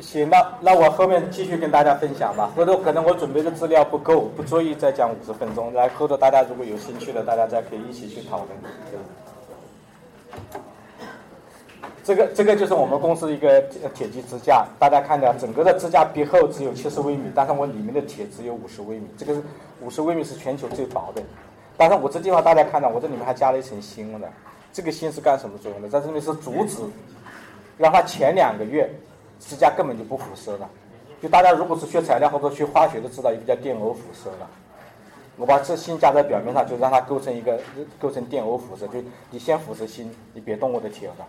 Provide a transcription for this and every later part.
行，那那我后面继续跟大家分享吧。或者可能我准备的资料不够，不足以再讲五十分钟。来，后头大家如果有兴趣的，大家再可以一起去讨论。这个这个就是我们公司一个铁基支架，大家看到整个的支架壁厚只有七十微米，但是我里面的铁只有五十微米，这个是五十微米是全球最薄的。但是我这地方大家看到，我这里面还加了一层锌的，这个锌是干什么作用的？在这里是阻止，让它前两个月支架根本就不辐射的。就大家如果是学材料或者学化学都，知道一个叫电偶辐射的。我把这锌加在表面上，就让它构成一个构成电偶辐射，就你先辐射锌，你别动我的铁了。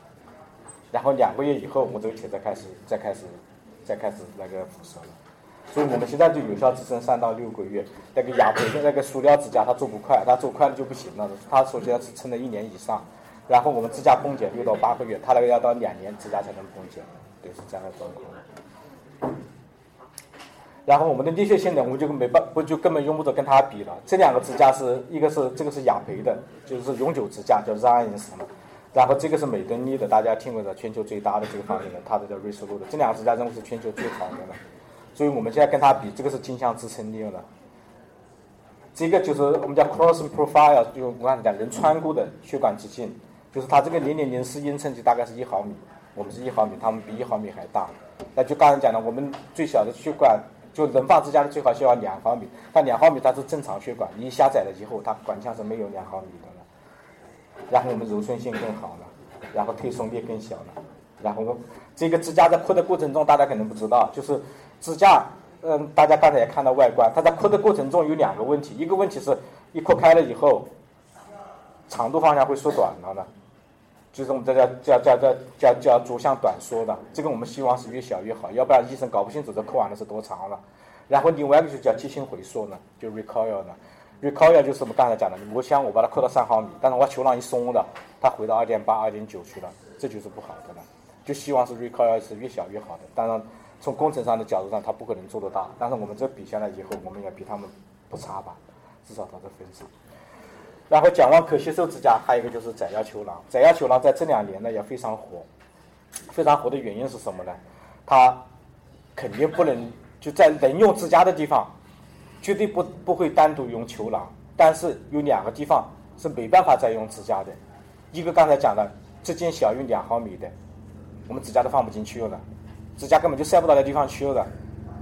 然后两个月以后，我这个铁再开始再开始再开始那个辐射了。所以我们现在就有效支撑三到六个月。那个亚培的那个塑料支架它做不快，它做快了就不行了。它首先要支撑了一年以上，然后我们支架崩解六到八个月，它那个要到两年支架才能崩解，对，是这样的状况。然后我们的力学性能，我们就没办不就根本用不着跟它比了。这两个支架是一个是这个是雅培的，就是永久支架，叫 Zions 嘛。然后这个是美登利的，大家听过的，全球最大的这个方面的，它的叫瑞士路的。这两个支架认为是全球最好的了。所以我们现在跟它比，这个是镜像支撑力了。这个就是我们叫 Cross profile，就我刚才讲人穿过的血管直径，就是它这个零点零四英寸就大概是一毫米，我们是一毫米，他们比一毫米还大。那就刚才讲的，我们最小的血管就人放支架的最好需要两毫米，但两毫米它是正常血管，你狭窄了以后，它管腔是没有两毫米的了。然后我们柔顺性更好了，然后推送力更小了，然后这个支架在扩的过程中，大家可能不知道，就是。支架，嗯，大家刚才也看到外观，它在扩的过程中有两个问题，一个问题是，一扩开了以后，长度方向会缩短了呢，就是我们这叫叫叫叫叫叫轴向短缩的，这个我们希望是越小越好，要不然医生搞不清楚这扣完了是多长了。然后另外一个就叫机芯回缩呢，就 recoil 呢，recoil 就是我们刚才讲的，膜箱我把它扣到三毫米，但是我球囊一松了，它回到二点八、二点九去了，这就是不好的了。就希望是 recoil 是越小越好的，当然。从工程上的角度上，它不可能做得到，但是我们这比下来以后，我们也比他们不差吧，至少到这份上。然后讲完可吸收支架，还有一个就是载压球囊。载压球囊在这两年呢也非常火，非常火的原因是什么呢？它肯定不能就在能用支架的地方，绝对不不会单独用球囊。但是有两个地方是没办法再用支架的，一个刚才讲的直径小于两毫米的，我们支架都放不进去了。支架根本就塞不到那地方去了，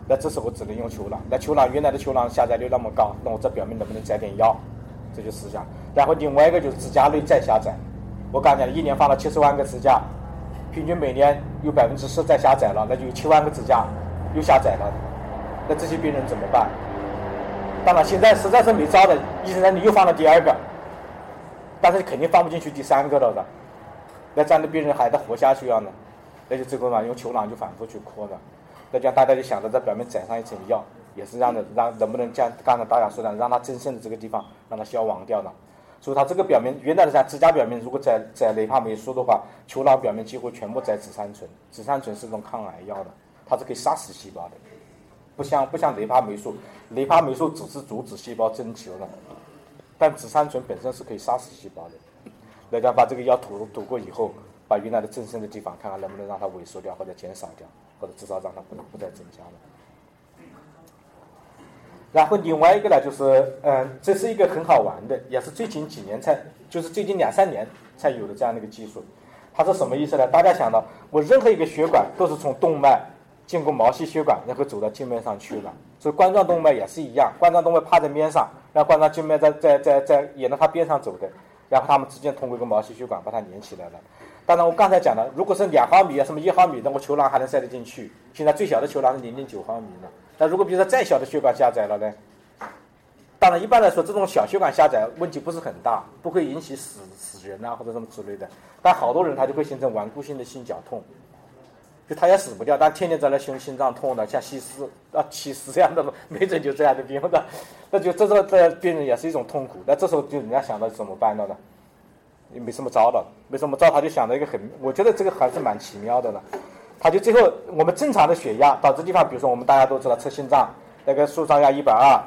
那这时候只能用球囊。那球囊原来的球囊下载率那么高，那我这表面能不能载点药？这就思想。然后另外一个就是支架内再下载。我刚讲一年放了七十万个支架，平均每年有百分之十再下载了，那就有七万个支架又下载了。那这些病人怎么办？当然现在实在是没招的，医生那你又放了第二个，但是肯定放不进去第三个了的。那这样的病人还得活下去啊呢？那就这个嘛，用球囊就反复去扩的，那这样大家就想着在表面载上一层药，也是让的让能不能将刚才大家说的，让它增生的这个地方让它消亡掉呢。所以它这个表面原来的像指甲表面，如果在在雷帕霉素的话，球囊表面几乎全部在紫杉醇，紫杉醇是种抗癌药的，它是可以杀死细胞的，不像不像雷帕霉素，雷帕霉素只是阻止细胞增球的，但紫杉醇本身是可以杀死细胞的。大家把这个药涂涂过以后。把原来的增生的地方，看看能不能让它萎缩掉或者减少掉，或者至少让它不不再增加了。然后另外一个呢，就是嗯，这是一个很好玩的，也是最近几年才，就是最近两三年才有的这样的一个技术。它是什么意思呢？大家想到，我任何一个血管都是从动脉经过毛细血管，然后走到静脉上去了。所以冠状动脉也是一样，冠状动脉趴在面上，让冠状静脉在在在在沿着它边上走的，然后它们之间通过一个毛细血管把它连起来了。当然，我刚才讲了，如果是两毫米啊，什么一毫米的，我球囊还能塞得进去。现在最小的球囊是零点九毫米呢。那如果比如说再小的血管狭窄了呢？当然，一般来说，这种小血管狭窄问题不是很大，不会引起死死人啊或者什么之类的。但好多人他就会形成顽固性的心绞痛，就他也死不掉，但天天在那胸心脏痛的，像西施啊、起司这样的，没准就这样的病的。那就这个这病人也是一种痛苦。那这时候就人家想到怎么办了呢？也没什么招了，没什么招，他就想到一个很，我觉得这个还是蛮奇妙的了。他就最后，我们正常的血压到这地方，比如说我们大家都知道测心脏，那个舒张压一百二，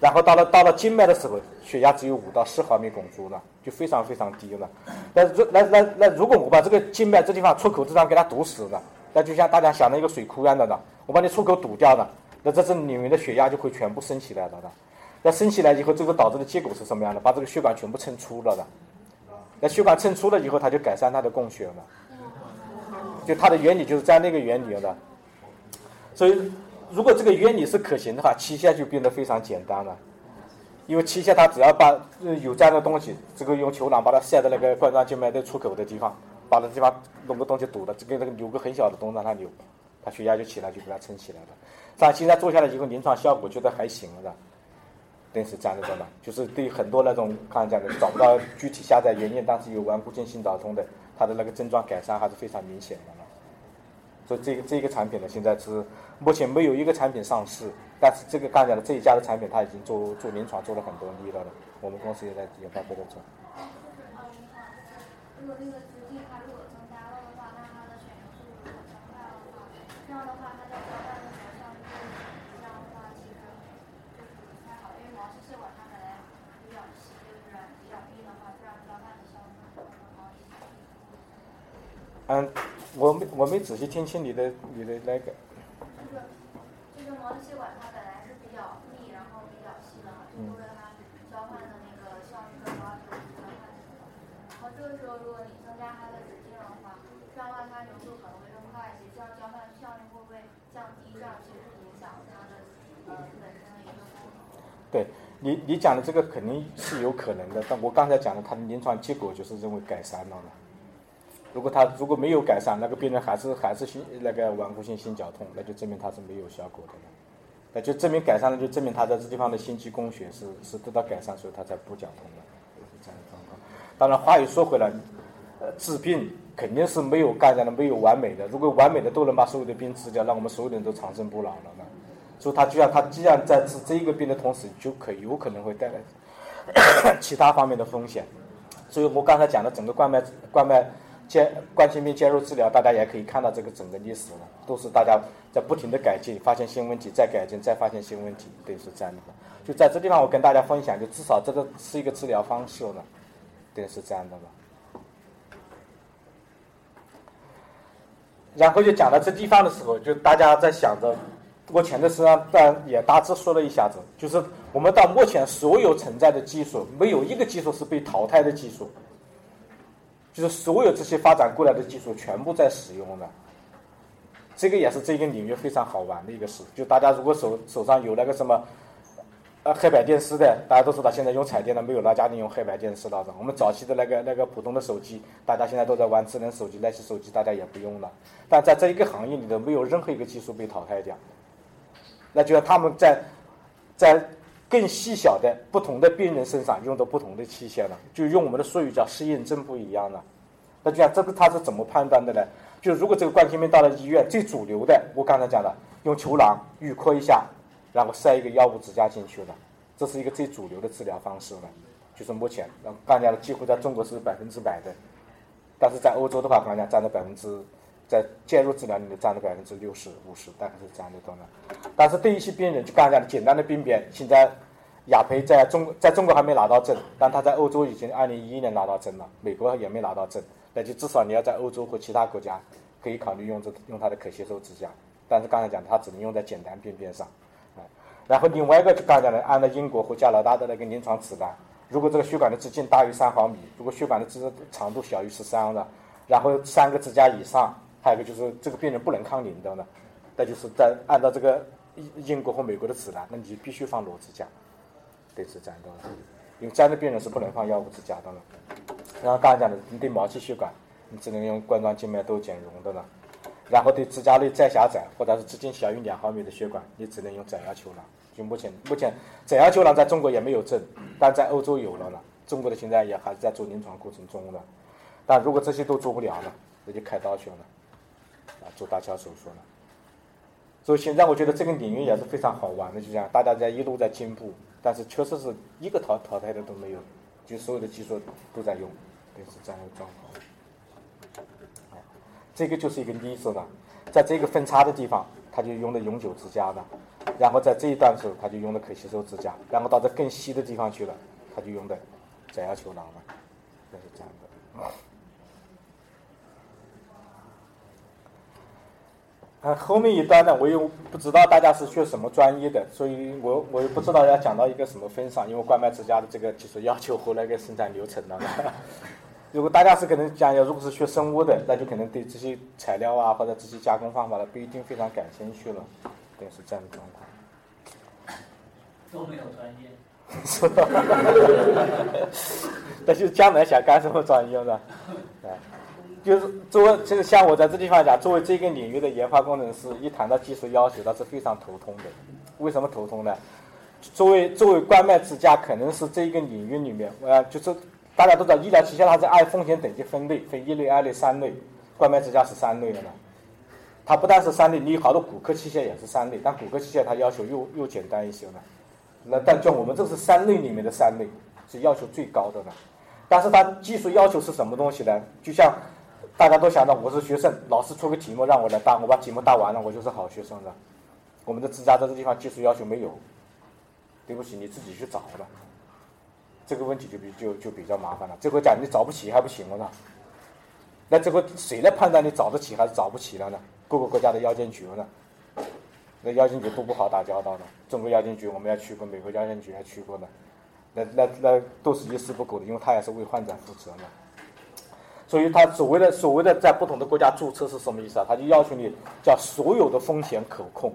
然后到了到了静脉的时候，血压只有五到十毫米汞柱了，就非常非常低了。那如那那那如果我把这个静脉这地方出口这张给它堵死了，那就像大家想的一个水库一样的呢，我把你出口堵掉了，那这是里面的血压就会全部升起来了的。那升起来以后，这个导致的结果是什么样的？把这个血管全部撑粗了的。那血管撑粗了以后，它就改善它的供血了。就它的原理就是在那个原理的。所以，如果这个原理是可行的话，器械就变得非常简单了。因为器械它只要把有这样的东西，这个用球囊把它塞在那个冠状静脉的出口的地方，把那地方弄个东西堵了，这个那个留个很小的洞让它流，它血压就起来，就给它撑起来了。但现在做下来以后，临床效果觉得还行了。等于是这样的，知道就是对很多那种刚才讲的找不到具体下载原因，但是有顽固性心绞痛的，它的那个症状改善还是非常明显的。所以这个这个产品呢，现在是目前没有一个产品上市，但是这个刚才的这一家的产品，它已经做做临床做了很多例了的，我们公司也在也在做。嗯，我没我没仔细听清你的你的那个。这个这个毛细血管它本来是比较密，然后比较细的，就为了它交换的那个效率更高，然后这个时候如果你增加它的直径的话，这样的话它流速可能会更快一些，这样交换效率会不会降低？这样其实影响它的呃本身的一个功能。对你你讲的这个肯定是有可能的，但我刚才讲的它的临床结果就是认为改善了嘛。如果他如果没有改善，那个病人还是还是心那个顽固性心绞痛，那就证明他是没有效果的了。那就证明改善了，就证明他在这地方的心肌供血是是得到改善，所以他才不绞痛的，是这样的状况。当然话又说回来，呃，治病肯定是没有干的，没有完美的。如果完美的都能把所有的病治掉，那我们所有的人都长生不老了呢。所以他就像他既然在治这一个病的同时，就可有可能会带来 其他方面的风险。所以我刚才讲的整个冠脉冠脉。接冠心病介入治疗，大家也可以看到这个整个历史了，都是大家在不停的改进，发现新问题，再改进，再发现新问题，对，是这样的。就在这地方，我跟大家分享，就至少这个是一个治疗方式了，对，是这样的吧。然后就讲到这地方的时候，就大家在想着，目前的实际上，但也大致说了一下子，就是我们到目前所有存在的技术，没有一个技术是被淘汰的技术。就是所有这些发展过来的技术全部在使用的，这个也是这个领域非常好玩的一个事。就大家如果手手上有那个什么，呃，黑白电视的，大家都知道现在用彩电的没有哪家庭用黑白电视了。我们早期的那个那个普通的手机，大家现在都在玩智能手机，那些手机大家也不用了。但在这一个行业里头，没有任何一个技术被淘汰掉。那就要他们在在。更细小的不同的病人身上用的不同的器械了，就用我们的术语叫适应症不一样了。那就像这个他是怎么判断的呢？就如果这个冠心病到了医院，最主流的，我刚才讲的，用球囊预扩一下，然后塞一个药物支架进去了，这是一个最主流的治疗方式了。就是目前，刚才讲的几乎在中国是百分之百的，但是在欧洲的话，刚才讲占了百分之。在介入治疗里面占了百分之六十五十，大概是这样的多呢。但是对一些病人，就刚才讲的简单的病变，现在雅培在中在中国还没拿到证，但他在欧洲已经二零一一年拿到证了，美国也没拿到证，那就至少你要在欧洲或其他国家可以考虑用这用它的可吸收支架。但是刚才讲它只能用在简单病变上，啊。然后另外一个就刚才讲的，按照英国和加拿大的那个临床指南，如果这个血管的直径大于三毫米，如果血管的支长度小于十三的，然后三个支架以上。还有一个就是这个病人不能抗凝的呢，那就是在按照这个英国和美国的指南，那你就必须放裸支架，对是这样的，因为这样的病人是不能放药物支架的了。然后刚才讲的，你对毛细血管，你只能用冠状静脉窦减容的了。然后对支架内再狭窄或者是直径小于两毫米的血管，你只能用窄腰球囊。就目前目前窄腰球囊在中国也没有证，但在欧洲有了了。中国的现在也还是在做临床过程中的。但如果这些都做不了了，那就开刀去了。啊做搭桥手术了，所以现在我觉得这个领域也是非常好玩的，就这样，大家在一路在进步，但是确实是一个淘淘汰的都没有，就所有的技术都在用，对，是这样的状况。这个就是一个例子了，在这个分叉的地方，它就用的永久支架了，然后在这一段时候，它就用的可吸收支架，然后到这更细的地方去了，它就用的窄腰球囊了，就是这样的。啊，后面一段呢，我又不知道大家是学什么专业的，所以我我又不知道要讲到一个什么份上，因为冠脉之家的这个技术要求和那个生产流程了。如果大家是可能讲，要如果是学生物的，那就可能对这些材料啊或者这些加工方法呢，不一定非常感兴趣了，对，是这样的状况。都没有专业。是吧？那就将来想干什么专业呢？哎。就是作为这个像我在这地方讲，作为这个领域的研发工程师，一谈到技术要求，他是非常头痛的。为什么头痛呢？作为作为冠脉支架，可能是这一个领域里面，呃，就是大家都知道，医疗器械它是按风险等级分类，分一类、二类、三类，冠脉支架是三类的嘛。它不但是三类，你好多骨科器械也是三类，但骨科器械它要求又又简单一些了。那但就我们这是三类里面的三类，是要求最高的了。但是它技术要求是什么东西呢？就像。大家都想到我是学生，老师出个题目让我来答，我把题目答完了，我就是好学生了。我们的自家在这地方技术要求没有，对不起，你自己去找了。这个问题就比就就比较麻烦了。这回讲你找不起还不行了呢？那这个谁来判断你找得起还是找不起了呢？各个国家的药监局呢？那药监局都不好打交道的。中国药监局我们要去过，美国药监局还去过呢。那那那都是一丝不苟的，因为他也是为患者负责嘛。所以，他所谓的所谓的在不同的国家注册是什么意思啊？他就要求你叫所有的风险可控，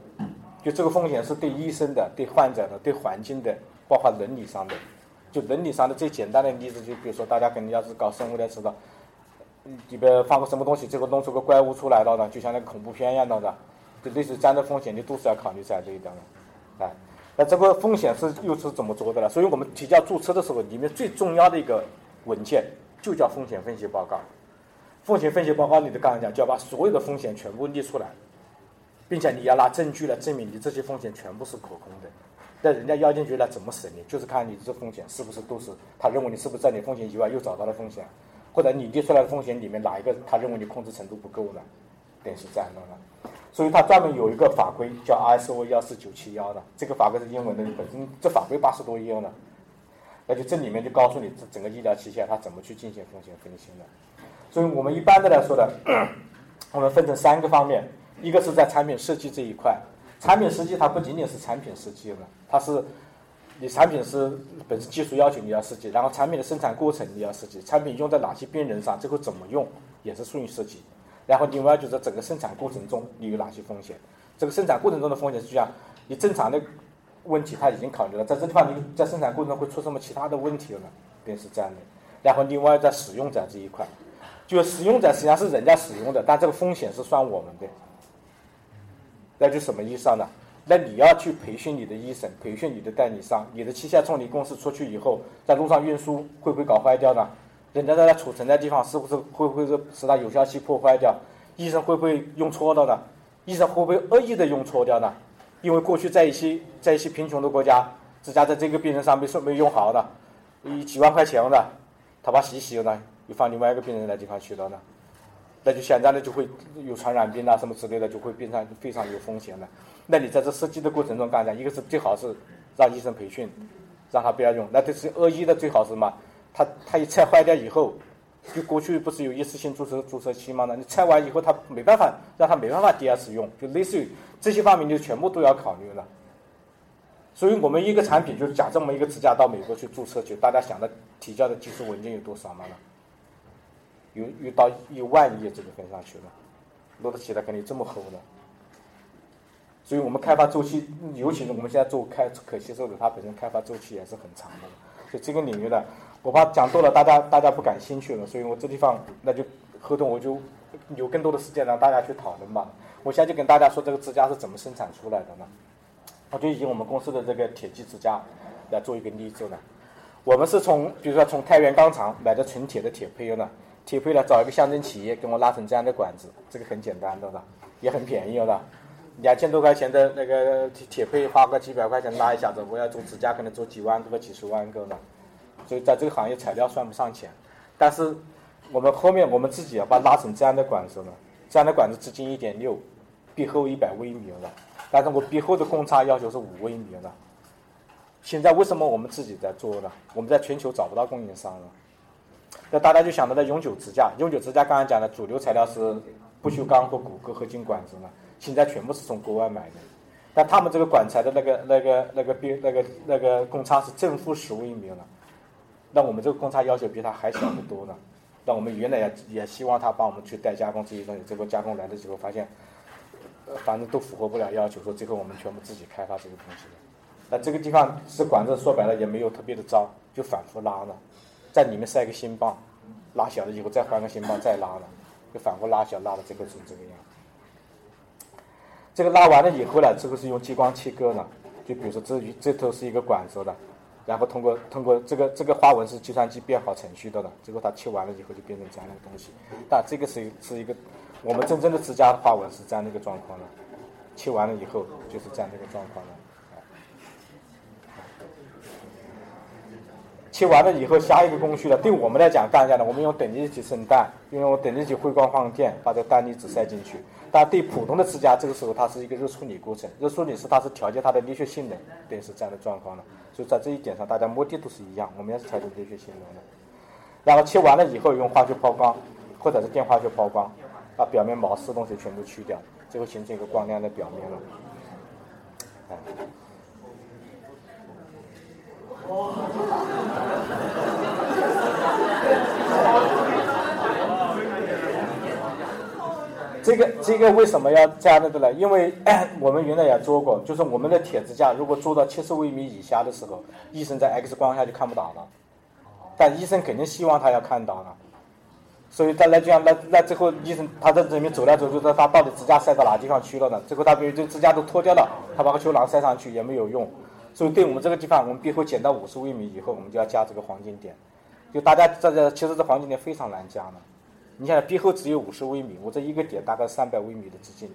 就这个风险是对医生的、对患者的、对环境的，包括伦理上的。就伦理上的最简单的例子，就比如说大家肯定要是搞生物的知道，里边放个什么东西，结果弄出个怪物出来了呢？就像那个恐怖片一样的，就类似这样的风险，你都是要考虑在这一点的。哎，那这个风险是又是怎么做的呢？所以我们提交注册的时候，里面最重要的一个文件。就叫风险分析报告，风险分析报告里的刚才讲，就要把所有的风险全部列出来，并且你要拿证据来证明你这些风险全部是可控的。那人家药监局来怎么审你？就是看你这风险是不是都是他认为你是不是在你风险以外又找到了风险，或者你列出来的风险里面哪一个他认为你控制程度不够了？等于是这样的。所以他专门有一个法规叫 ISO 幺四九七幺的，这个法规是英文的，本身这法规八十多页呢。那就这里面就告诉你这整个医疗器械它怎么去进行风险分析的，所以我们一般的来说的，我们分成三个方面，一个是在产品设计这一块，产品设计它不仅仅是产品设计了，它是你产品是本身技术要求你要设计，然后产品的生产过程你要设计，产品用在哪些病人上，最后怎么用也是属于设计，然后另外就是整个生产过程中你有哪些风险，这个生产过程中的风险是这样，你正常的。问题他已经考虑了，在这地方你在生产过程中会出什么其他的问题了呢？便是这样的。然后另外在使用者这一块，就使用者实际上是人家使用的，但这个风险是算我们的。那就什么意思呢？那你要去培训你的医生，培训你的代理商，你的器械从你公司出去以后，在路上运输会不会搞坏掉呢？人家在那储存的地方是不是会不会是使它有效期破坏掉？医生会不会用错了呢？医生会不会恶意的用错掉呢？因为过去在一些在一些贫穷的国家，自家在这个病人上没说没用好的，一几万块钱的，他把洗洗了，又放另外一个病人那地方去了呢，那就现在呢就会有传染病啊什么之类的，就会变成非常有风险的。那你在这设计的过程中，刚才一个是最好是让医生培训，让他不要用。那这是恶意的，最好是什么？他他一拆坏掉以后，就过去不是有一次性注册注册期吗？那你拆完以后，他没办法让他没办法第二次用，就类似于。这些方面就全部都要考虑了，所以我们一个产品就是讲这么一个支架到美国去注册去，大家想的提交的技术文件有多少吗？有有到一万页这个分上去了，摞得起来肯定这么厚的。所以我们开发周期，尤其是我们现在做开可吸收的，它本身开发周期也是很长的。所以这个领域呢，我怕讲多了大家大家不感兴趣了，所以我这地方那就后头我就有更多的时间让大家去讨论吧。我现在就跟大家说这个支架是怎么生产出来的呢？我就以我们公司的这个铁基支架来做一个例子呢。我们是从，比如说从太原钢厂买的纯铁的铁胚呢，铁胚呢找一个乡镇企业给我拉成这样的管子，这个很简单的了，也很便宜了，两千多块钱的那个铁铁胚花个几百块钱拉一下子，我要做支架可能做几万个、几十万个呢。所以在这个行业材料算不上钱，但是我们后面我们自己要把拉成这样的管子呢，这样的管子直径一点六。壁厚一百微米了，但是我壁厚的公差要求是五微米了。现在为什么我们自己在做呢？我们在全球找不到供应商了。那大家就想到了永久支架，永久支架刚才讲的主流材料是不锈钢和骨骼合金管子呢。现在全部是从国外买的。但他们这个管材的那个、那个、那个比那个、那个公差是正负十微米了，那我们这个公差要求比他还小得多呢。那我们原来也也希望他帮我们去代加工这些东西，结果加工来的时候发现，呃，反正都符合不了要求，说最后我们全部自己开发这个东西。那这个地方是管子，说白了也没有特别的糟，就反复拉了，在里面塞个新棒，拉小了以后再换个新棒再拉了，就反复拉小拉的这个是这个样。这个拉完了以后呢，这个是用激光切割呢，就比如说这这头是一个管子的，然后通过通过这个这个花纹是计算机编好程序的了，结果它切完了以后就变成这样的东西。但这个是是一个我们真正的支架花纹是这样的一个状况的，切完了以后就是这样的一个状况的。切完了以后，下一个工序了。对我们来讲，干啥呢？我们用等离子生蛋，用等离子辉光放电，把这个氮离子塞进去。但对普通的支架，这个时候它是一个热处理过程。热处理是它是调节它的力学性能，对，是这样的状况的。所以在这一点上，大家目的都是一样，我们也是调节力学性能的。然后切完了以后，用化学抛光或者是电化学抛光，把表面毛刺东西全部去掉，最后形成一个光亮的表面了。哎。这个这个为什么要加那个呢？因为 我们原来也做过，就是我们的铁支架如果做到七十微米以下的时候，医生在 X 光下就看不到了。但医生肯定希望他要看到了，所以他来讲，那那最后医生他在这里面走来走去，他他到底支架塞到哪地方去了呢？最后他比如这支架都脱掉了，他把个球囊塞上去也没有用。所以，对我们这个地方，我们壁后减到五十微米以后，我们就要加这个黄金点。就大家在这，其实这黄金点非常难加的。你想，壁后只有五十微米，我这一个点大概三百微米的直径，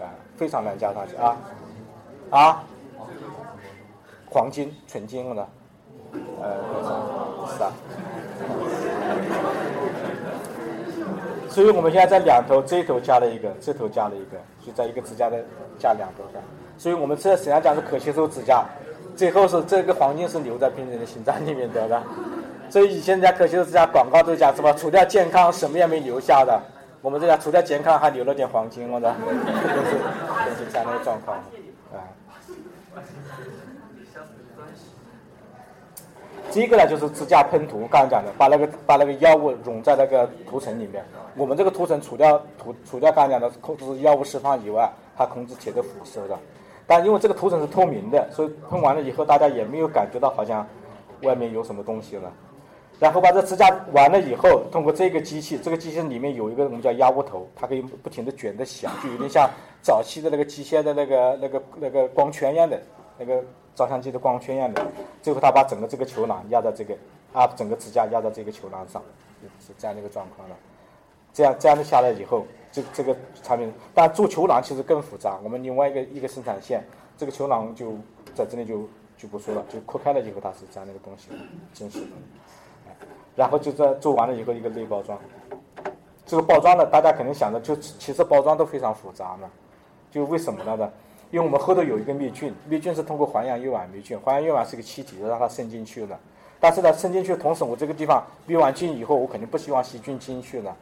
啊，非常难加上去啊啊！黄金纯金的，呃，是啊。所以我们现在在两头，这头加了一个，这头加了一个，就在一个支架的加两头的。所以我们这实际上讲是可吸收支架，最后是这个黄金是留在病人的心脏里面的，的。所以以前人家可吸收支架广告都讲什么，除掉健康什么也没留下的。我们这家除掉健康还留了点黄金了的，都是都是这样的状况，啊。这个呢就是支架喷涂，刚才讲的，把那个把那个药物溶在那个涂层里面。我们这个涂层除掉涂除掉刚才讲的控制药物释放以外，它控制铁的腐蚀的。但因为这个涂层是透明的，所以喷完了以后，大家也没有感觉到好像外面有什么东西了。然后把这支架完了以后，通过这个机器，这个机器里面有一个我们叫压窝头，它可以不停的卷的响，就有点像早期的那个机械的那个那个那个光圈一样的，那个照相机的光圈一样的。最后它把整个这个球囊压在这个啊，整个支架压在这个球囊上，是这样的一个状况了。这样这样的下来以后。这这个产品，但做球囊其实更复杂。我们另外一个一个生产线，这个球囊就在这里就就不说了，就扩开了以后它是这样的一个东西，真实的。然后就在做完了以后一个内包装，这个包装呢，大家肯定想着就其实包装都非常复杂呢，就为什么呢？呢？因为我们后头有一个灭菌，灭菌是通过环氧乙烷灭菌，环氧乙烷是个气体，让它渗进去了。但是呢，渗进去同时，我这个地方灭完菌以后，我肯定不希望细菌进去了。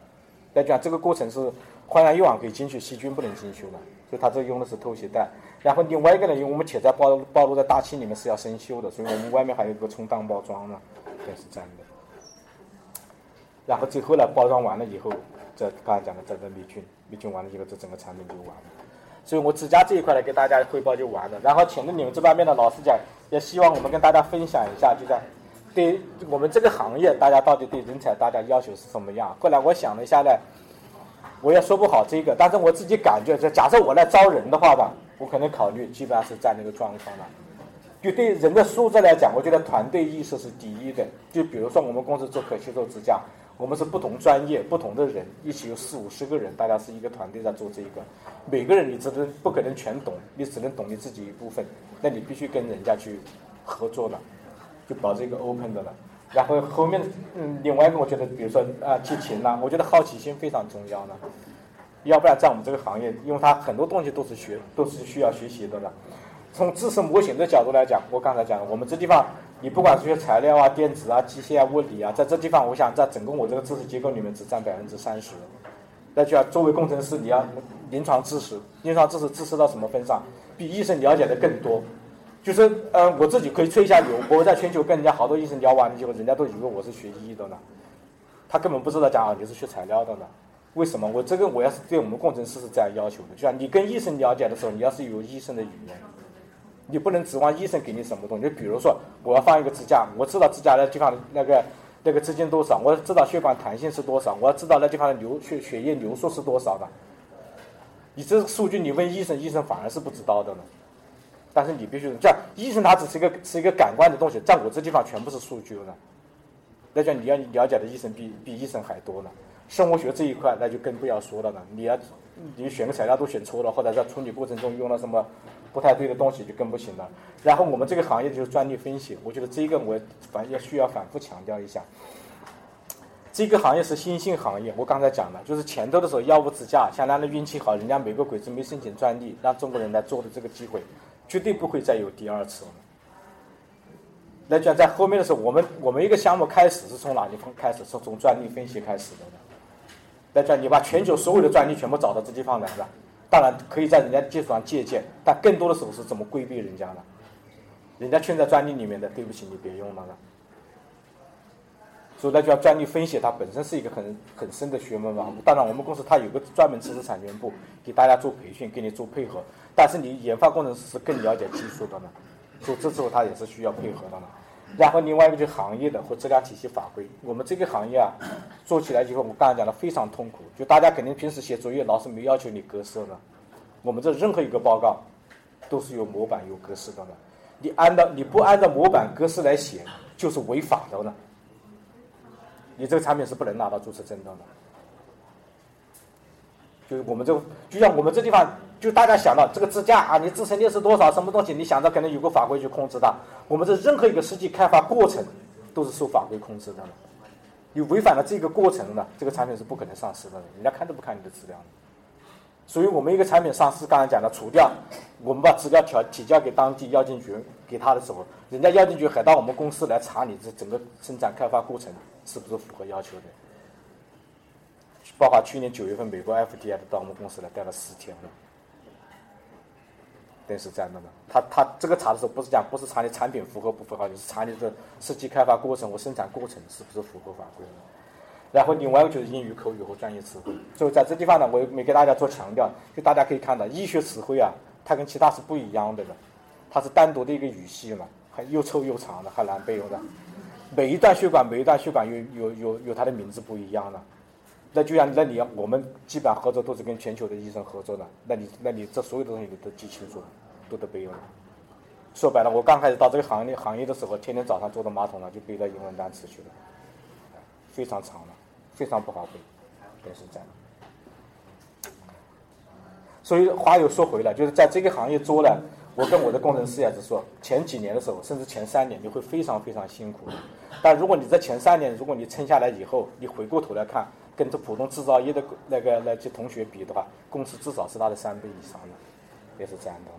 来讲这个过程是。环氧乙烷可以进去，细菌不能进去了，所以它这用的是透气袋。然后另外一个呢，因为我们铁在暴露暴露在大气里面是要生锈的，所以我们外面还有一个充当包装呢，也是这样的。然后最后呢，包装完了以后，这刚才讲的这个灭菌，灭菌完了以后，这整个产品就完了。所以我指甲这一块呢，给大家汇报就完了。然后请了你们这方面的老师讲，也希望我们跟大家分享一下，就在对我们这个行业，大家到底对人才大家要求是什么样？后来我想了一下呢。我也说不好这个，但是我自己感觉，就假设我来招人的话吧，我可能考虑基本上是在那个状况了。就对人的素质来讲，我觉得团队意识是第一的。就比如说我们公司做可吸收支架，我们是不同专业、不同的人一起有四五十个人，大家是一个团队在做这个。每个人你只能不可能全懂，你只能懂你自己一部分，那你必须跟人家去合作了，就保持一个 open 的了。然后后面，嗯，另外一个我觉得，比如说啊，激情呐，我觉得好奇心非常重要呢。要不然在我们这个行业，因为它很多东西都是学，都是需要学习的了。从知识模型的角度来讲，我刚才讲，我们这地方，你不管是学材料啊、电子啊、机械啊、物理啊，在这地方，我想在整个我这个知识结构里面只占百分之三十。那就要作为工程师，你要临床知识，临床知识知识到什么份上？比医生了解的更多。就是呃，我自己可以吹一下牛，我在全球跟人家好多医生聊完了以后，人家都以为我是学医的呢，他根本不知道讲啊你是学材料的呢。为什么？我这个我要是对我们工程师是这样要求的，就像你跟医生了解的时候，你要是有医生的语言，你不能指望医生给你什么东西。就比如说，我要放一个支架，我知道支架的地方那个那个直径多少，我知道血管弹性是多少，我要知道那地方的流血血液流速是多少的。你这个数据你问医生，医生反而是不知道的呢。但是你必须这样，医生他只是一个是一个感官的东西，在我这地方全部是数据了。那叫你要了解的医生比比医生还多呢。生物学这一块那就更不要说了呢。你要你选个材料都选错了，或者在处理过程中用了什么不太对的东西就更不行了。然后我们这个行业就是专利分析，我觉得这个我反要需要反复强调一下。这个行业是新兴行业，我刚才讲了，就是前头的时候药物支架，像他的运气好，人家美国鬼子没申请专利，让中国人来做的这个机会。绝对不会再有第二次了。那讲在后面的时候，我们我们一个项目开始是从哪地方开始？是从专利分析开始的呢。那讲你把全球所有的专利全部找到这地方来了，当然可以在人家技术上借鉴，但更多的时候是怎么规避人家呢？人家圈在专利里面的，对不起，你别用了。所以那叫专利分析，它本身是一个很很深的学问嘛。当然，我们公司它有个专门知识产权部，给大家做培训，给你做配合。但是你研发工程师是更了解技术的呢，所以这时候他也是需要配合的呢。然后另外一个就是行业的或质量体系法规，我们这个行业啊，做起来以后，我刚才讲的非常痛苦。就大家肯定平时写作业，老师没要求你格式的，我们这任何一个报告都是有模板有格式的呢。你按照你不按照模板格式来写，就是违法的呢。你这个产品是不能拿到注册证的。就是我们这，就像我们这地方，就大家想到这个支架啊，你支撑力是多少，什么东西？你想到可能有个法规去控制它。我们这任何一个实际开发过程都是受法规控制的。你违反了这个过程呢，这个产品是不可能上市的，人家看都不看你的资料。所以我们一个产品上市，刚才讲的除掉，我们把资料调提交给当地药监局给他的时候，人家药监局还到我们公司来查你这整个生产开发过程是不是符合要求的。包括去年九月份，美国 FDA 到我们公司来待了十天了，等是这样的嘛？他他这个查的时候不是讲不是查你产品符合不符合，就是查你的设计开发过程和生产过程是不是符合法规。然后另外一个就是英语口语和专业词汇。所以在这地方呢，我也没给大家做强调，就大家可以看到，医学词汇啊，它跟其他是不一样的的，它是单独的一个语系嘛，还又臭又长的，还难背的。每一段血管，每一段血管有有有有它的名字不一样的。那就像那你我们基本上合作都是跟全球的医生合作的，那你那你这所有的东西你都记清楚，都得背了。说白了，我刚开始到这个行业行业的时候，天天早上坐到马桶上就背了英文单词去了，非常长了，非常不好背，也是这样。所以话又说回来，就是在这个行业做了，我跟我的工程师也是说，前几年的时候，甚至前三年，你会非常非常辛苦。但如果你在前三年，如果你撑下来以后，你回过头来看。跟这普通制造业的那个那些同学比的话，工资至少是他的三倍以上的，也是这样的。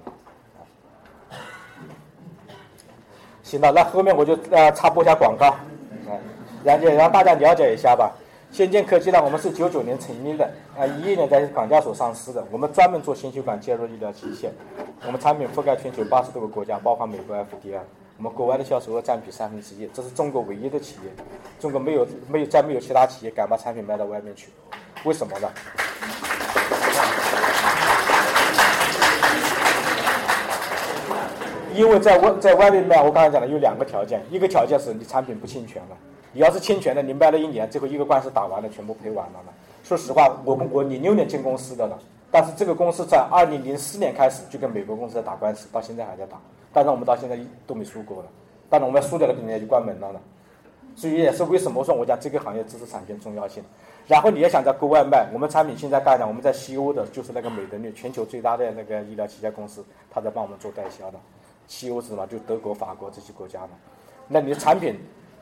行了，那后面我就呃插播一下广告，啊，让让大家了解一下吧。先进科技呢，我们是九九年成立的，啊，一一年在港交所上市的。我们专门做心血管介入医疗器械，我们产品覆盖全球八十多个国家，包括美国 FDA。我们国外的销售额占比三分之一，这是中国唯一的企业。中国没有没有再没有其他企业敢把产品卖到外面去，为什么呢？因为在外在外面卖，我刚才讲的有两个条件，一个条件是你产品不侵权了，你要是侵权的，你卖了一年，最后一个官司打完了，全部赔完了呢。说实话，我们我零六年进公司的了，但是这个公司在二零零四年开始就跟美国公司在打官司，到现在还在打。但是我们到现在都没输过了，当然我们输掉了，肯定就关门了呢。所以也是为什么说我讲这个行业知识产权重要性。然后你要想在国外卖，我们产品现在干的我们在西欧的，就是那个美德律，全球最大的那个医疗器械公司，他在帮我们做代销的。西欧是什么？就德国、法国这些国家的。那你的产品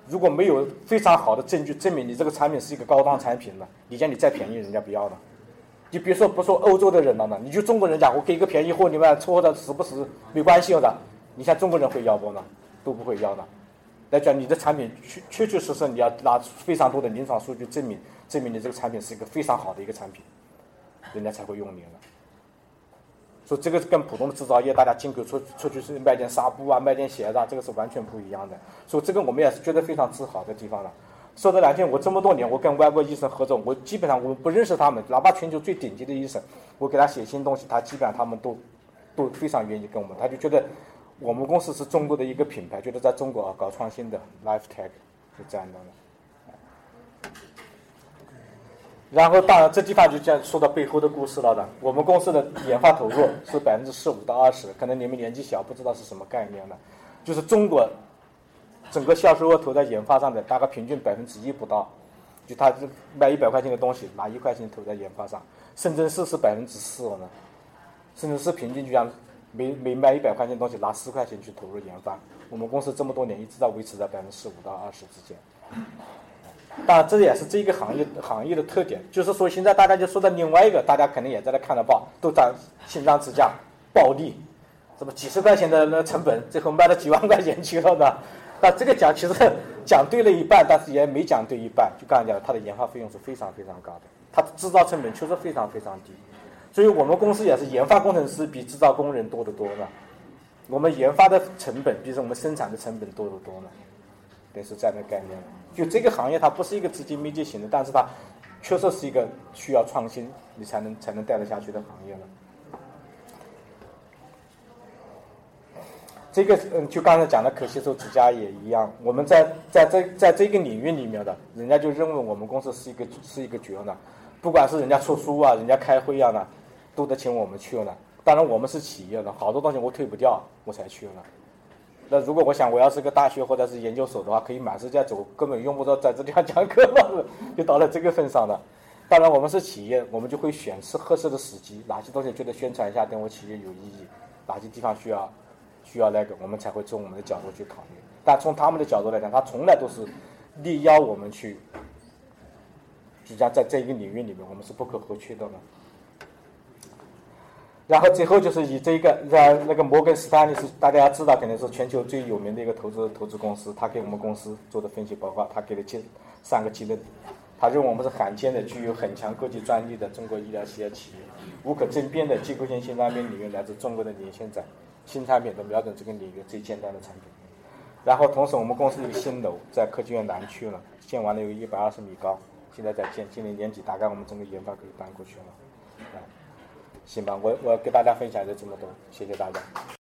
如果没有非常好的证据证明你这个产品是一个高端产品呢，你讲你再便宜，人家不要的。你别说不说欧洲的人了呢，你就中国人讲，我给个便宜货，你们错的死不死没关系的。你像中国人会要不呢？都不会要的。来讲你的产品确确确实实，你要拿非常多的临床数据证明，证明你这个产品是一个非常好的一个产品，人家才会用你了。所以这个跟普通的制造业，大家进口出出去是卖点纱布啊，卖点鞋子，啊，这个是完全不一样的。所以这个我们也是觉得非常自豪的地方了。说的难听，我这么多年我跟外国医生合作，我基本上我不认识他们，哪怕全球最顶级的医生，我给他写新东西，他基本上他们都都非常愿意跟我们，他就觉得我们公司是中国的一个品牌，觉得在中国啊搞创新的 Life Tech 是这样的。然后，当然，这地方就讲说到背后的故事了的。我们公司的研发投入是百分之十五到二十，可能你们年纪小不知道是什么概念呢？就是中国整个销售额投在研发上的大概平均百分之一不到，就他卖一百块钱的东西，拿一块钱投在研发上。深圳市是百分之四了呢，深圳市平均就像每每卖一百块钱东西，拿十块钱去投入研发。我们公司这么多年一直在维持在百分之十五到二十之间。当然，这也是这个行业行业的特点，就是说现在大家就说的另外一个，大家肯定也在那看得报，都涨心脏支架暴利，什么几十块钱的那成本，最后卖了几万块钱去了呢？那这个讲其实讲对了一半，但是也没讲对一半。就刚才讲，它的研发费用是非常非常高的，它的制造成本确实非常非常低，所以我们公司也是研发工程师比制造工人多得多的，我们研发的成本比我们生产的成本多得多呢，也是这样的概念。就这个行业，它不是一个资金密集型的，但是它确实是一个需要创新，你才能才能带得下去的行业了。这个嗯，就刚才讲的可吸收支架也一样，我们在在这在这个领域里面的，人家就认为我们公司是一个是一个绝呢，不管是人家出书啊，人家开会啊呢，都得请我们去了。当然我们是企业的，好多东西我推不掉，我才去了。那如果我想我要是个大学或者是研究所的话，可以满世界走，根本用不着在这地方讲课了，就到了这个份上了。当然我们是企业，我们就会选适合适的时机，哪些东西觉得宣传一下对我企业有意义，哪些地方需要需要那个，我们才会从我们的角度去考虑。但从他们的角度来讲，他从来都是力邀我们去，就像在这一个领域里面，我们是不可或缺的了。然后最后就是以这个，让那个摩根斯坦利是大家知道，肯定是全球最有名的一个投资投资公司。他给我们公司做的分析报告，他给了七三个技能，他认为我们是罕见的具有很强科技专利的中国医疗企业企业，无可争辩的结构性新产品领域来自中国的领先者，新产品都瞄准这个领域最尖端的产品。然后同时我们公司一个新楼在科技园南区了，建完了有一百二十米高，现在在建，今年年底大概我们整个研发可以搬过去了。行吧，我我给大家分享就这么多，谢谢大家。